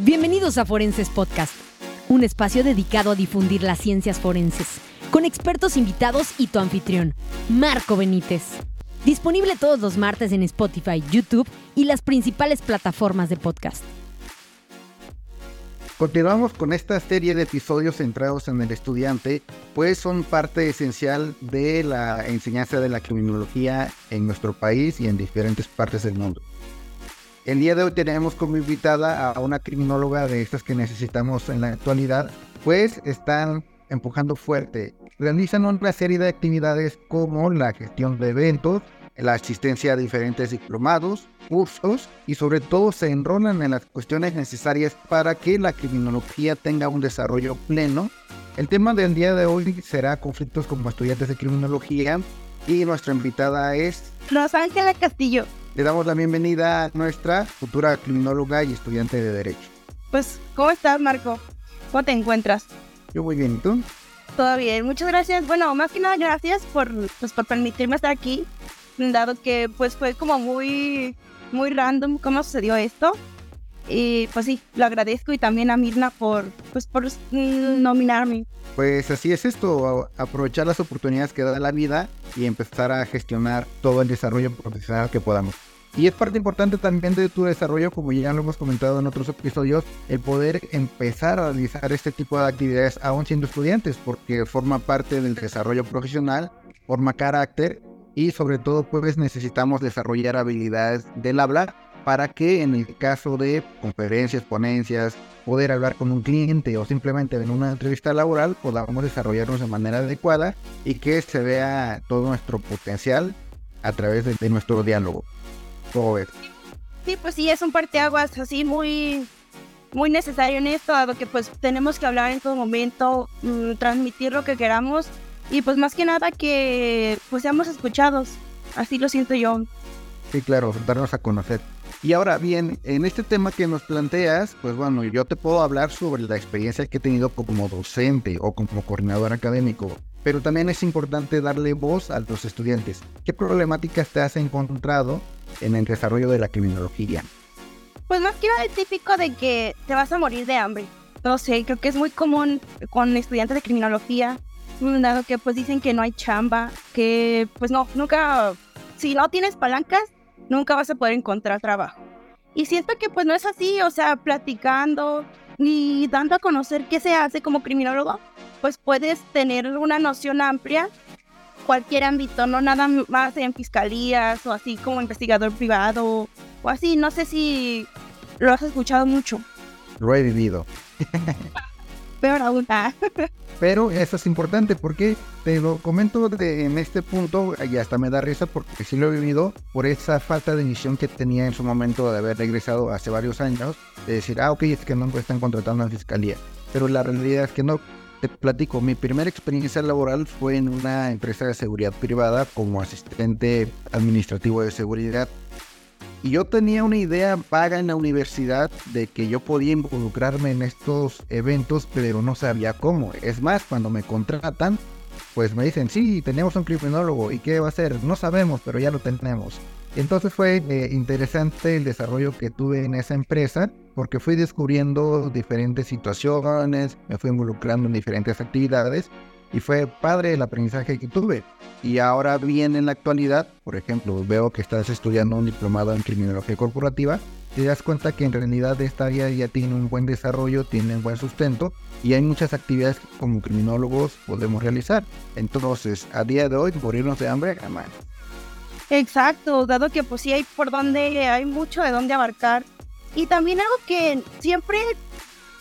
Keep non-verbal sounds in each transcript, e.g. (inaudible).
Bienvenidos a Forenses Podcast, un espacio dedicado a difundir las ciencias forenses, con expertos invitados y tu anfitrión, Marco Benítez. Disponible todos los martes en Spotify, YouTube y las principales plataformas de podcast. Continuamos con esta serie de episodios centrados en el estudiante, pues son parte esencial de la enseñanza de la criminología en nuestro país y en diferentes partes del mundo. El día de hoy tenemos como invitada a una criminóloga de estas que necesitamos en la actualidad, pues están empujando fuerte. Realizan una serie de actividades como la gestión de eventos, la asistencia a diferentes diplomados, cursos y sobre todo se enrolan en las cuestiones necesarias para que la criminología tenga un desarrollo pleno. El tema del día de hoy será conflictos como estudiantes de criminología y nuestra invitada es Rosángela Castillo. Le damos la bienvenida a nuestra futura criminóloga y estudiante de Derecho. Pues, ¿cómo estás, Marco? ¿Cómo te encuentras? Yo muy bien, ¿y tú? Todo bien, muchas gracias. Bueno, más que nada, gracias por, pues, por permitirme estar aquí, dado que pues fue como muy, muy random cómo sucedió esto. Y pues sí, lo agradezco y también a Mirna por, pues, por nominarme. Pues así es esto, aprovechar las oportunidades que da la vida y empezar a gestionar todo el desarrollo profesional que podamos. Y es parte importante también de tu desarrollo, como ya lo hemos comentado en otros episodios, el poder empezar a realizar este tipo de actividades aún siendo estudiantes, porque forma parte del desarrollo profesional, forma carácter y sobre todo pues necesitamos desarrollar habilidades del habla para que en el caso de conferencias, ponencias, poder hablar con un cliente o simplemente en una entrevista laboral podamos desarrollarnos de manera adecuada y que se vea todo nuestro potencial a través de, nuestro diálogo. Sí, pues sí, es un parteaguas así muy, muy necesario en esto, dado que pues tenemos que hablar en todo momento, mm, transmitir lo que queramos y pues más que nada que pues seamos escuchados, así lo siento yo. Sí, claro, darnos a conocer. Y ahora bien, en este tema que nos planteas, pues bueno, yo te puedo hablar sobre la experiencia que he tenido como docente o como coordinador académico, pero también es importante darle voz a los estudiantes. ¿Qué problemáticas te has encontrado en el desarrollo de la criminología? Pues más que nada es típico de que te vas a morir de hambre. No sé, creo que es muy común con estudiantes de criminología, dado que pues dicen que no hay chamba, que pues no, nunca, si no tienes palancas, nunca vas a poder encontrar trabajo. Y siento que pues no es así, o sea, platicando y dando a conocer qué se hace como criminólogo, pues puedes tener una noción amplia cualquier ámbito, no nada más en fiscalías o así como investigador privado o así. No sé si lo has escuchado mucho. Lo he vivido. Peor aún. Ah. (laughs) Pero eso es importante porque te lo comento en este punto y hasta me da risa porque sí lo he vivido por esa falta de misión que tenía en su momento de haber regresado hace varios años, de decir, ah, ok, es que no me están contratando en fiscalía. Pero la realidad es que no, te platico, mi primera experiencia laboral fue en una empresa de seguridad privada como asistente administrativo de seguridad. Y yo tenía una idea vaga en la universidad de que yo podía involucrarme en estos eventos, pero no sabía cómo. Es más, cuando me contratan, pues me dicen, sí, tenemos un criminólogo. ¿Y qué va a hacer? No sabemos, pero ya lo tenemos. Entonces fue eh, interesante el desarrollo que tuve en esa empresa porque fui descubriendo diferentes situaciones, me fui involucrando en diferentes actividades y fue padre el aprendizaje que tuve. Y ahora bien en la actualidad, por ejemplo, veo que estás estudiando un diplomado en criminología corporativa, te das cuenta que en realidad esta área ya tiene un buen desarrollo, tiene un buen sustento y hay muchas actividades que como criminólogos podemos realizar. Entonces, a día de hoy, morirnos de hambre, jamás. Exacto, dado que pues sí hay por donde, hay mucho de dónde abarcar. Y también algo que siempre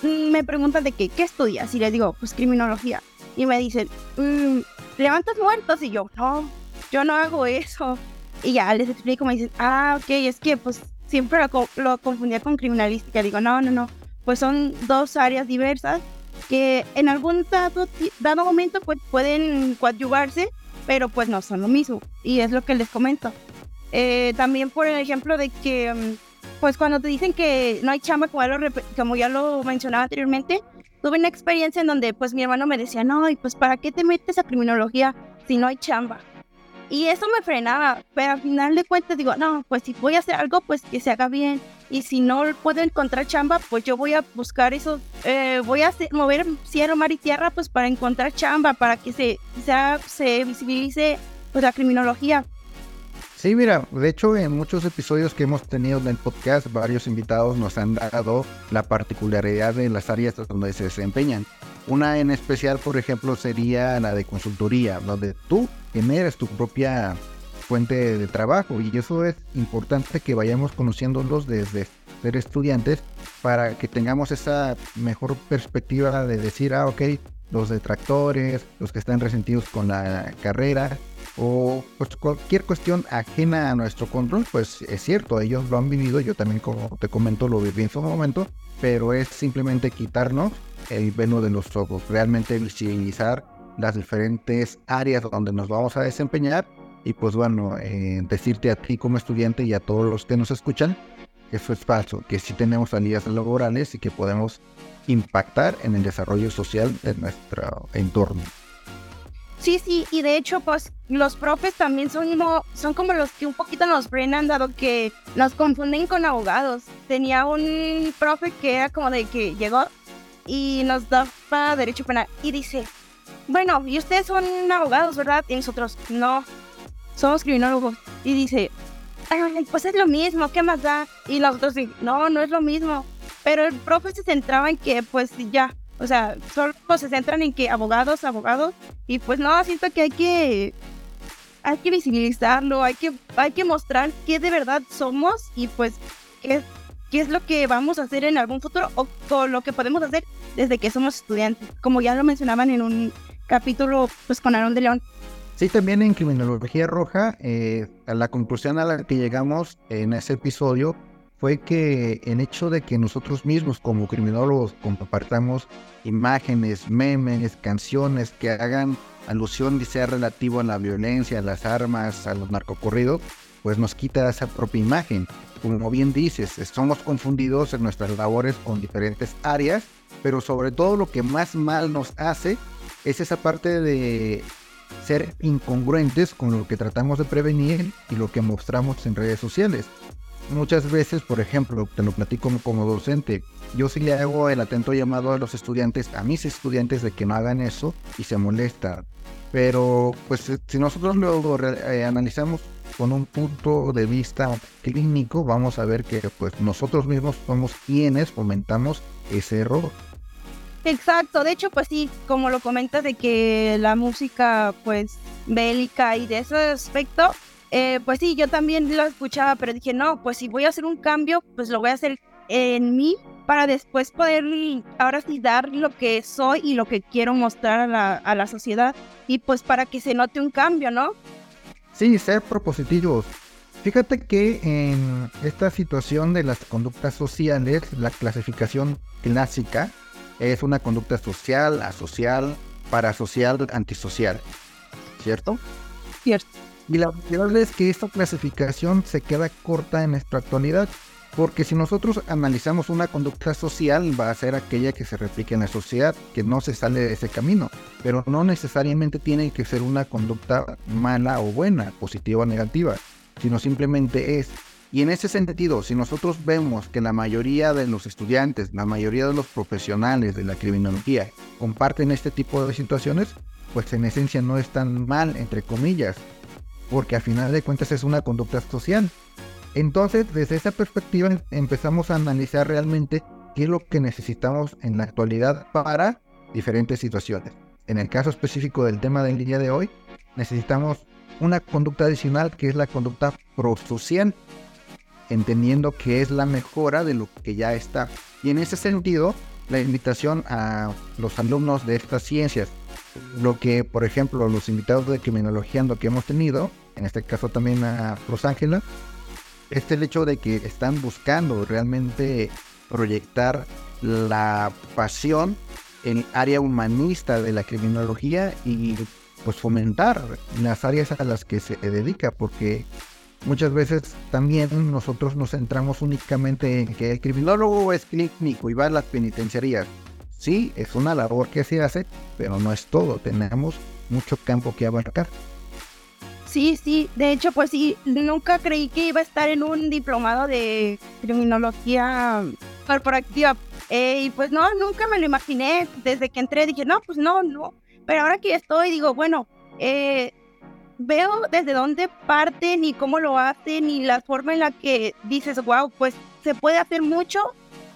me preguntan de qué, ¿qué estudias? Y les digo, pues criminología. Y me dicen, mm, ¿levantas muertos? Y yo, no, yo no hago eso. Y ya les explico, me dicen, ah, ok, es que pues siempre lo, lo confundía con criminalística. Digo, no, no, no, pues son dos áreas diversas que en algún dado, dado momento pues pueden coadyuvarse pero pues no son lo mismo. Y es lo que les comento. Eh, también por el ejemplo de que, mm, pues cuando te dicen que no hay chamba, como ya, lo, como ya lo mencionaba anteriormente, tuve una experiencia en donde pues mi hermano me decía, no, y pues ¿para qué te metes a criminología si no hay chamba? Y eso me frenaba, pero al final de cuentas digo, no, pues si voy a hacer algo, pues que se haga bien. Y si no puedo encontrar chamba, pues yo voy a buscar eso, eh, voy a mover cielo, mar y tierra, pues para encontrar chamba, para que se, sea, se visibilice pues, la criminología. Sí, mira, de hecho en muchos episodios que hemos tenido en el podcast, varios invitados nos han dado la particularidad de las áreas donde se desempeñan. Una en especial, por ejemplo, sería la de consultoría, donde tú generas tu propia fuente de trabajo y eso es importante que vayamos conociéndolos desde ser estudiantes para que tengamos esa mejor perspectiva de decir, ah, ok, los detractores, los que están resentidos con la carrera, o pues, cualquier cuestión ajena a nuestro control, pues es cierto, ellos lo han vivido, yo también como te comento lo viví en su momento, pero es simplemente quitarnos el velo de los ojos, realmente visibilizar las diferentes áreas donde nos vamos a desempeñar y pues bueno, eh, decirte a ti como estudiante y a todos los que nos escuchan, eso es falso, que sí tenemos salidas laborales y que podemos impactar en el desarrollo social de nuestro entorno. Sí, sí, y de hecho, pues los profes también son como, son como los que un poquito nos frenan, dado que nos confunden con abogados. Tenía un profe que era como de que llegó y nos daba derecho penal y dice, bueno, y ustedes son abogados, ¿verdad? Y nosotros, no, somos criminólogos. Y dice, pues es lo mismo, ¿qué más da? Y los otros, no, no es lo mismo. Pero el profe se centraba en que, pues ya, o sea, solo se centran en que abogados, abogados, y pues no, siento que hay que hay que visibilizarlo, hay que, hay que mostrar qué de verdad somos y pues qué, qué es lo que vamos a hacer en algún futuro o, o, lo que podemos hacer desde que somos estudiantes, como ya lo mencionaban en un capítulo pues con Aaron de León. Sí, también en Criminología Roja, eh, la conclusión a la que llegamos en ese episodio fue que el hecho de que nosotros mismos como criminólogos compartamos imágenes, memes, canciones que hagan alusión y sea relativo a la violencia, a las armas, a los narcocorridos, pues nos quita esa propia imagen. Como bien dices, somos confundidos en nuestras labores con diferentes áreas, pero sobre todo lo que más mal nos hace es esa parte de ser incongruentes con lo que tratamos de prevenir y lo que mostramos en redes sociales muchas veces, por ejemplo, te lo platico como, docente, yo sí le hago el atento llamado a los estudiantes, a mis estudiantes, de que no hagan eso y se molesta. Pero, pues, si nosotros lo eh, analizamos con un punto de vista clínico, vamos a ver que, pues, nosotros mismos somos quienes fomentamos ese error. Exacto, de hecho, pues sí, como lo comentas de que la música, pues, bélica y de ese aspecto, eh, pues sí, yo también lo escuchaba, pero dije, no, pues si voy a hacer un cambio, pues lo voy a hacer en mí para después poder ahora sí dar lo que soy y lo que quiero mostrar a la, a la sociedad y pues para que se note un cambio, ¿no? Sí, ser propositivos. Fíjate que en esta situación de las conductas sociales, la clasificación clásica es una conducta social, asocial, parasocial, antisocial. ¿Cierto? Cierto. Y la verdad es que esta clasificación se queda corta en nuestra actualidad, porque si nosotros analizamos una conducta social, va a ser aquella que se replique en la sociedad, que no se sale de ese camino, pero no necesariamente tiene que ser una conducta mala o buena, positiva o negativa, sino simplemente es. Y en ese sentido, si nosotros vemos que la mayoría de los estudiantes, la mayoría de los profesionales de la criminología comparten este tipo de situaciones, pues en esencia no es tan mal, entre comillas, porque al final de cuentas es una conducta social. Entonces, desde esa perspectiva empezamos a analizar realmente qué es lo que necesitamos en la actualidad para diferentes situaciones. En el caso específico del tema del día de hoy, necesitamos una conducta adicional que es la conducta prosocial, entendiendo que es la mejora de lo que ya está. Y en ese sentido, la invitación a los alumnos de estas ciencias lo que, por ejemplo, los invitados de criminología que hemos tenido, en este caso también a Rosángela, es el hecho de que están buscando realmente proyectar la pasión en área humanista de la criminología y pues fomentar las áreas a las que se dedica, porque muchas veces también nosotros nos centramos únicamente en que el criminólogo es clínico y va a las penitenciarías. Sí, es una labor que se hace, pero no es todo. Tenemos mucho campo que abarcar. Sí, sí, de hecho, pues sí, nunca creí que iba a estar en un diplomado de criminología corporativa. Eh, y pues no, nunca me lo imaginé. Desde que entré dije, no, pues no, no. Pero ahora que estoy, digo, bueno, eh, veo desde dónde parten y cómo lo hacen y la forma en la que dices, wow, pues se puede hacer mucho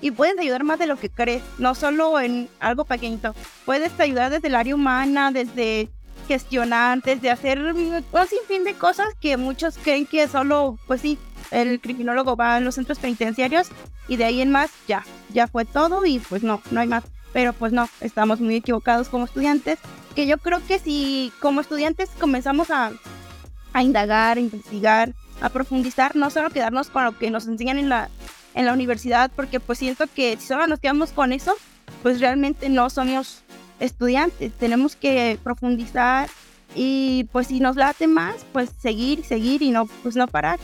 y puedes ayudar más de lo que crees, no solo en algo pequeñito. Puedes ayudar desde el área humana, desde gestionar, desde hacer un sinfín de cosas que muchos creen que solo, pues sí, el criminólogo va a los centros penitenciarios y de ahí en más ya, ya fue todo y pues no, no hay más. Pero pues no, estamos muy equivocados como estudiantes, que yo creo que si como estudiantes comenzamos a, a indagar, a investigar, a profundizar, no solo quedarnos con lo que nos enseñan en la, en la universidad, porque pues siento que si solo nos quedamos con eso, pues realmente no somos estudiantes, tenemos que profundizar y pues si nos late más, pues seguir, seguir y no, pues no parar.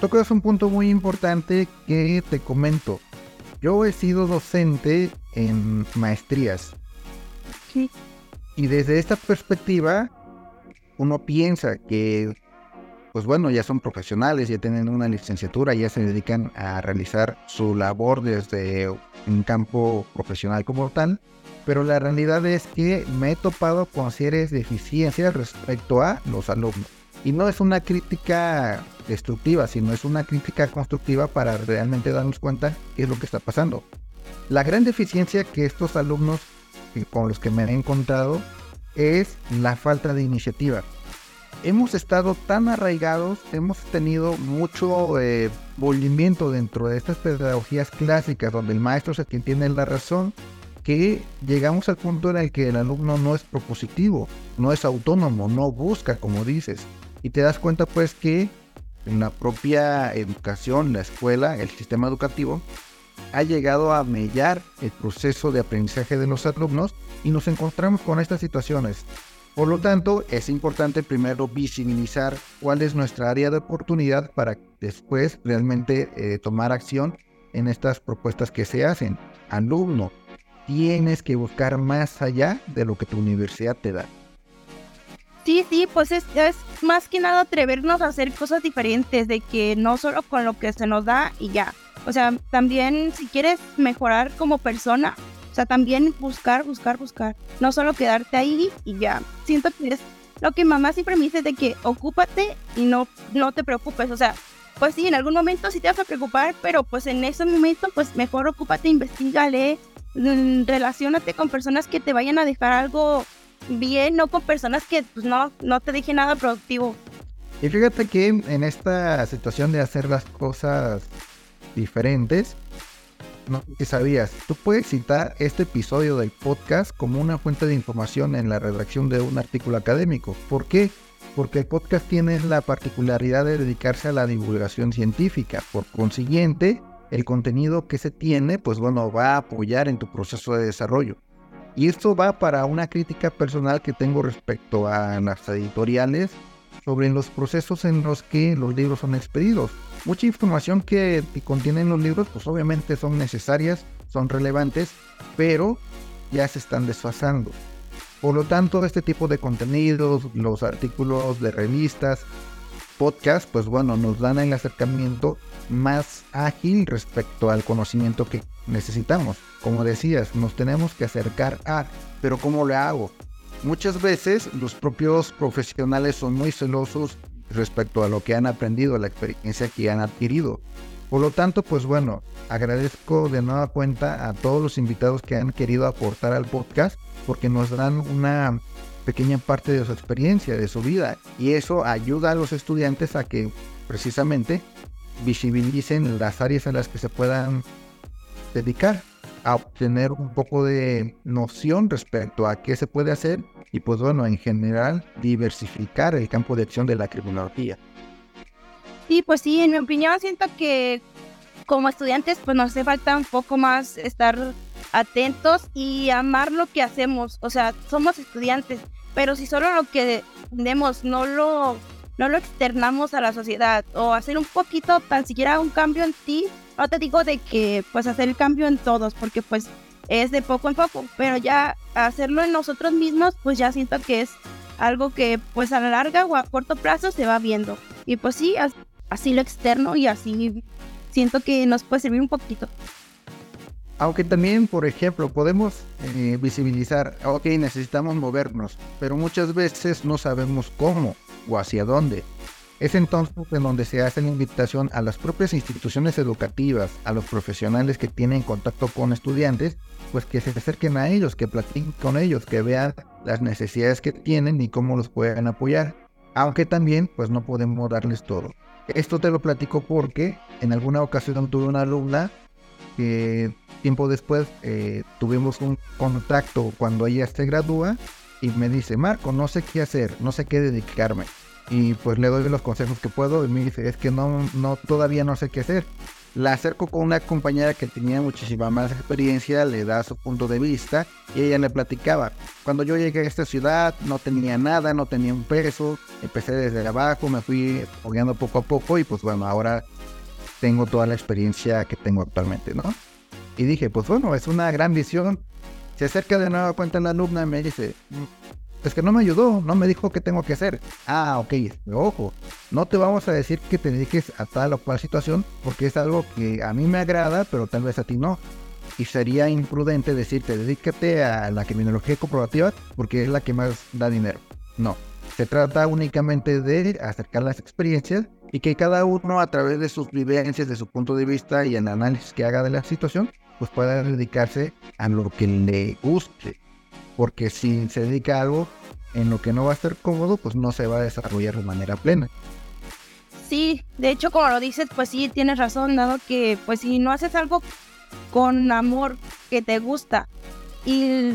Tocas un punto muy importante que te comento. Yo he sido docente en maestrías. Sí. Y desde esta perspectiva, uno piensa que, pues bueno, ya son profesionales, ya tienen una licenciatura, ya se dedican a realizar su labor desde un campo profesional como tal pero la realidad es que me he topado con serias deficiencias respecto a los alumnos. Y no es una crítica destructiva, sino es una crítica constructiva para realmente darnos cuenta qué es lo que está pasando. La gran deficiencia que estos alumnos con los que me he encontrado es la falta de iniciativa. Hemos estado tan arraigados, hemos tenido mucho eh, dentro de estas pedagogías clásicas donde el maestro es el quien tiene la razón que llegamos al punto en el que el alumno no es propositivo, no es autónomo, no busca, como dices. Y te das cuenta pues que en la propia educación, la escuela, el sistema educativo, ha llegado a mellar el proceso de aprendizaje de los alumnos y nos encontramos con estas situaciones. Por lo tanto, es importante primero visibilizar cuál es nuestra área de oportunidad para después realmente eh, tomar acción en estas propuestas que se hacen. Alumno, tienes que buscar más allá de lo que tu universidad te da. Sí, sí, pues es, más que nada atrevernos a hacer cosas diferentes, de que no solo con lo que se nos da y ya. O sea, también si quieres mejorar como persona, o sea, también buscar, buscar, buscar. No solo quedarte ahí y ya. Siento que es lo que mamá siempre me dice de que ocúpate y no, no te preocupes. O sea, pues sí, en algún momento sí te vas a preocupar, pero pues en ese momento, pues mejor ocúpate, investigale, Mm, relacionate con personas que te vayan a dejar algo bien, no con personas que pues, no, no te dejen nada productivo. Y fíjate que en esta situación de hacer las cosas diferentes, no sé sabías, tú puedes citar este episodio del podcast como una fuente de información en la redacción de un artículo académico. ¿Por qué? Porque el podcast tiene la particularidad de dedicarse a la divulgación científica. Por consiguiente, el contenido que se tiene, pues bueno, va a apoyar en tu proceso de desarrollo. Y esto va para una crítica personal que tengo respecto a las editoriales sobre los procesos en los que los libros son expedidos. Mucha información que contienen los libros, pues obviamente son necesarias, son relevantes, pero ya se están desfasando. Por lo tanto, este tipo de contenidos, los artículos de revistas, podcast, pues bueno, nos dan el acercamiento más ágil respecto al conocimiento que necesitamos. Como decías, nos tenemos que acercar a, pero ¿cómo lo hago? Muchas veces los propios profesionales son muy celosos respecto a lo que han aprendido, la experiencia que han adquirido. Por lo tanto, pues bueno, agradezco de nueva cuenta a todos los invitados que han querido aportar al podcast porque nos dan una pequeña parte de su experiencia, de su vida. Y eso ayuda a los estudiantes a que precisamente visibilicen las áreas a las que se puedan dedicar, a obtener un poco de noción respecto a qué se puede hacer y pues bueno, en general diversificar el campo de acción de la criminología. Sí, pues sí, en mi opinión siento que como estudiantes pues nos hace falta un poco más estar atentos y amar lo que hacemos. O sea, somos estudiantes, pero si solo lo que tenemos no lo, no lo externamos a la sociedad o hacer un poquito, tan siquiera un cambio en ti, no te digo de que pues hacer el cambio en todos, porque pues es de poco en poco, pero ya hacerlo en nosotros mismos, pues ya siento que es algo que pues a la larga o a corto plazo se va viendo. Y pues sí, así lo externo y así siento que nos puede servir un poquito. Aunque también, por ejemplo, podemos eh, visibilizar, ok, necesitamos movernos, pero muchas veces no sabemos cómo o hacia dónde. Es entonces en donde se hace la invitación a las propias instituciones educativas, a los profesionales que tienen contacto con estudiantes, pues que se acerquen a ellos, que platiquen con ellos, que vean las necesidades que tienen y cómo los pueden apoyar. Aunque también, pues no podemos darles todo. Esto te lo platico porque en alguna ocasión tuve una alumna que tiempo después eh, tuvimos un contacto cuando ella se gradúa y me dice, Marco, no sé qué hacer, no sé qué dedicarme. Y pues le doy los consejos que puedo y me dice, es que no, no, todavía no sé qué hacer. La acerco con una compañera que tenía muchísima más experiencia, le da su punto de vista y ella le platicaba. Cuando yo llegué a esta ciudad no tenía nada, no tenía un peso, empecé desde abajo, me fui fogueando poco a poco y pues bueno, ahora tengo toda la experiencia que tengo actualmente, ¿no? Y dije, pues bueno, es una gran visión. Se acerca de nuevo cuenta la alumna me dice, es que no me ayudó, no me dijo qué tengo que hacer. Ah, ok, ojo, no te vamos a decir que te dediques a tal o cual situación porque es algo que a mí me agrada, pero tal vez a ti no. Y sería imprudente decirte, dedícate a la criminología comprobativa porque es la que más da dinero. No, se trata únicamente de acercar las experiencias y que cada uno a través de sus vivencias, de su punto de vista y el análisis que haga de la situación, pues pueda dedicarse a lo que le guste. Porque si se dedica a algo en lo que no va a ser cómodo, pues no se va a desarrollar de manera plena. Sí, de hecho, como lo dices, pues sí, tienes razón, dado que pues si no haces algo con amor que te gusta y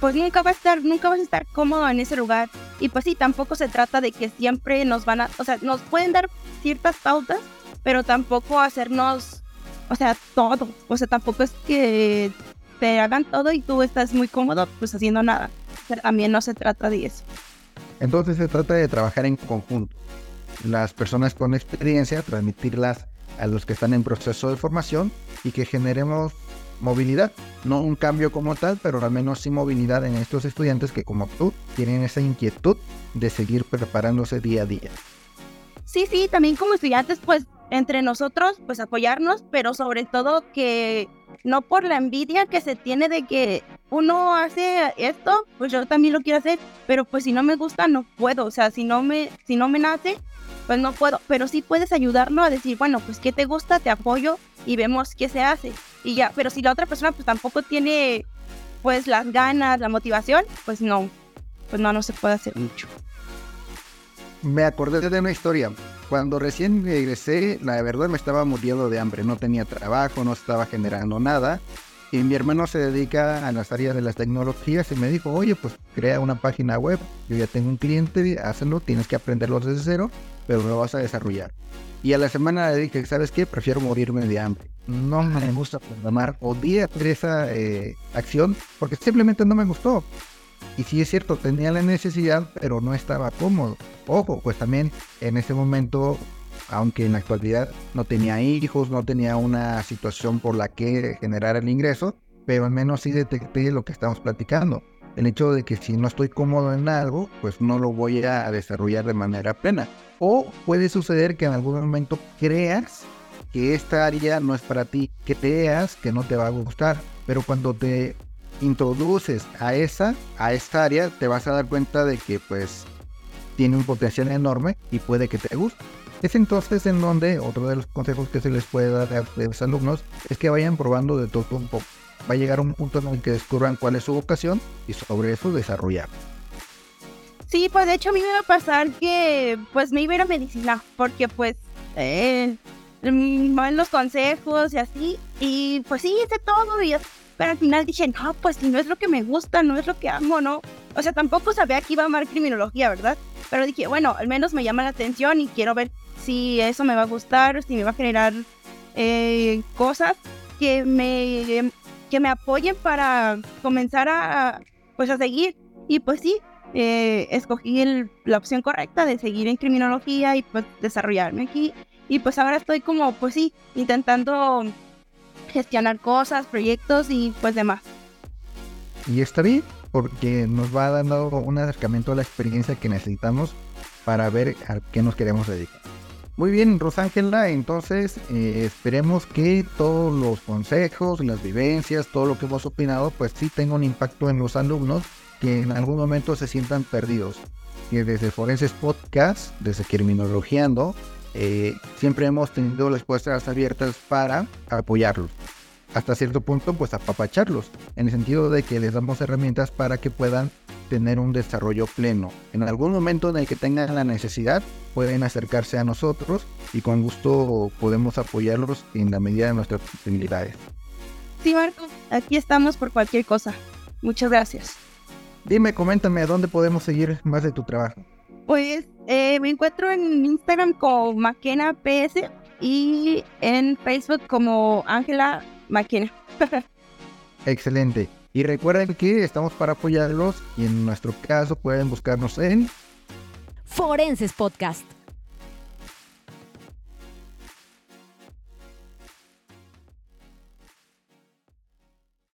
pues nunca vas a estar, nunca vas a estar cómodo en ese lugar. Y pues sí, tampoco se trata de que siempre nos van a, o sea, nos pueden dar ciertas pautas, pero tampoco hacernos, o sea, todo. O sea, tampoco es que te hagan todo y tú estás muy cómodo pues haciendo nada. Pero también no se trata de eso. Entonces se trata de trabajar en conjunto. Las personas con experiencia, transmitirlas a los que están en proceso de formación y que generemos movilidad. No un cambio como tal, pero al menos sí movilidad en estos estudiantes que como tú tienen esa inquietud de seguir preparándose día a día. Sí, sí, también como estudiantes, pues entre nosotros, pues apoyarnos, pero sobre todo que no por la envidia que se tiene de que uno hace esto, pues yo también lo quiero hacer, pero pues si no me gusta no puedo, o sea, si no me si no me nace, pues no puedo, pero sí puedes ayudarlo a decir, bueno, pues qué te gusta, te apoyo y vemos qué se hace. Y ya, pero si la otra persona pues tampoco tiene pues las ganas, la motivación, pues no, pues no, no se puede hacer mucho. Me acordé de una historia. Cuando recién regresé, la verdad me estaba muriendo de hambre. No tenía trabajo, no estaba generando nada. Y mi hermano se dedica a las áreas de las tecnologías y me dijo, oye, pues crea una página web. Yo ya tengo un cliente, hazlo, tienes que aprenderlo desde cero, pero lo vas a desarrollar. Y a la semana le dije, ¿sabes qué? Prefiero morirme de hambre. No me gusta programar. Odié hacer esa eh, acción porque simplemente no me gustó. Y sí es cierto, tenía la necesidad, pero no estaba cómodo. Ojo, pues también en ese momento, aunque en la actualidad no tenía hijos, no tenía una situación por la que generar el ingreso, pero al menos sí detecté lo que estamos platicando. El hecho de que si no estoy cómodo en algo, pues no lo voy a desarrollar de manera plena. O puede suceder que en algún momento creas que esta área no es para ti, que creas que no te va a gustar, pero cuando te introduces a esa, a esta área, te vas a dar cuenta de que pues tiene un potencial enorme y puede que te guste. Es entonces en donde otro de los consejos que se les puede dar a los alumnos es que vayan probando de todo un poco. Va a llegar un punto en el que descubran cuál es su vocación y sobre eso desarrollar. Sí, pues de hecho a mí me iba a pasar que pues me iba a ir a medicina porque pues eh, van los consejos y así y pues sí hice todo y pero al final dije, no, pues si no es lo que me gusta, no es lo que amo, ¿no? O sea, tampoco sabía que iba a amar criminología, ¿verdad? Pero dije, bueno, al menos me llama la atención y quiero ver si eso me va a gustar, si me va a generar eh, cosas que me, que me apoyen para comenzar a, pues, a seguir. Y pues sí, eh, escogí la opción correcta de seguir en criminología y pues desarrollarme aquí. Y pues ahora estoy como, pues sí, intentando gestionar cosas, proyectos y pues demás. Y está bien, porque nos va dando un acercamiento a la experiencia que necesitamos para ver a qué nos queremos dedicar. Muy bien, Rosángela, entonces eh, esperemos que todos los consejos, las vivencias, todo lo que hemos opinado, pues sí tenga un impacto en los alumnos que en algún momento se sientan perdidos. Y desde Forenses Podcast, desde Criminologiando, eh, siempre hemos tenido las puertas abiertas para apoyarlos. Hasta cierto punto, pues apapacharlos, en el sentido de que les damos herramientas para que puedan tener un desarrollo pleno. En algún momento en el que tengan la necesidad, pueden acercarse a nosotros y con gusto podemos apoyarlos en la medida de nuestras posibilidades. Sí, Marco, aquí estamos por cualquier cosa. Muchas gracias. Dime, coméntame, ¿dónde podemos seguir más de tu trabajo? Pues eh, me encuentro en Instagram como Maquena PS y en Facebook como Ángela Maquena. (laughs) Excelente. Y recuerden que estamos para apoyarlos y en nuestro caso pueden buscarnos en Forenses Podcast.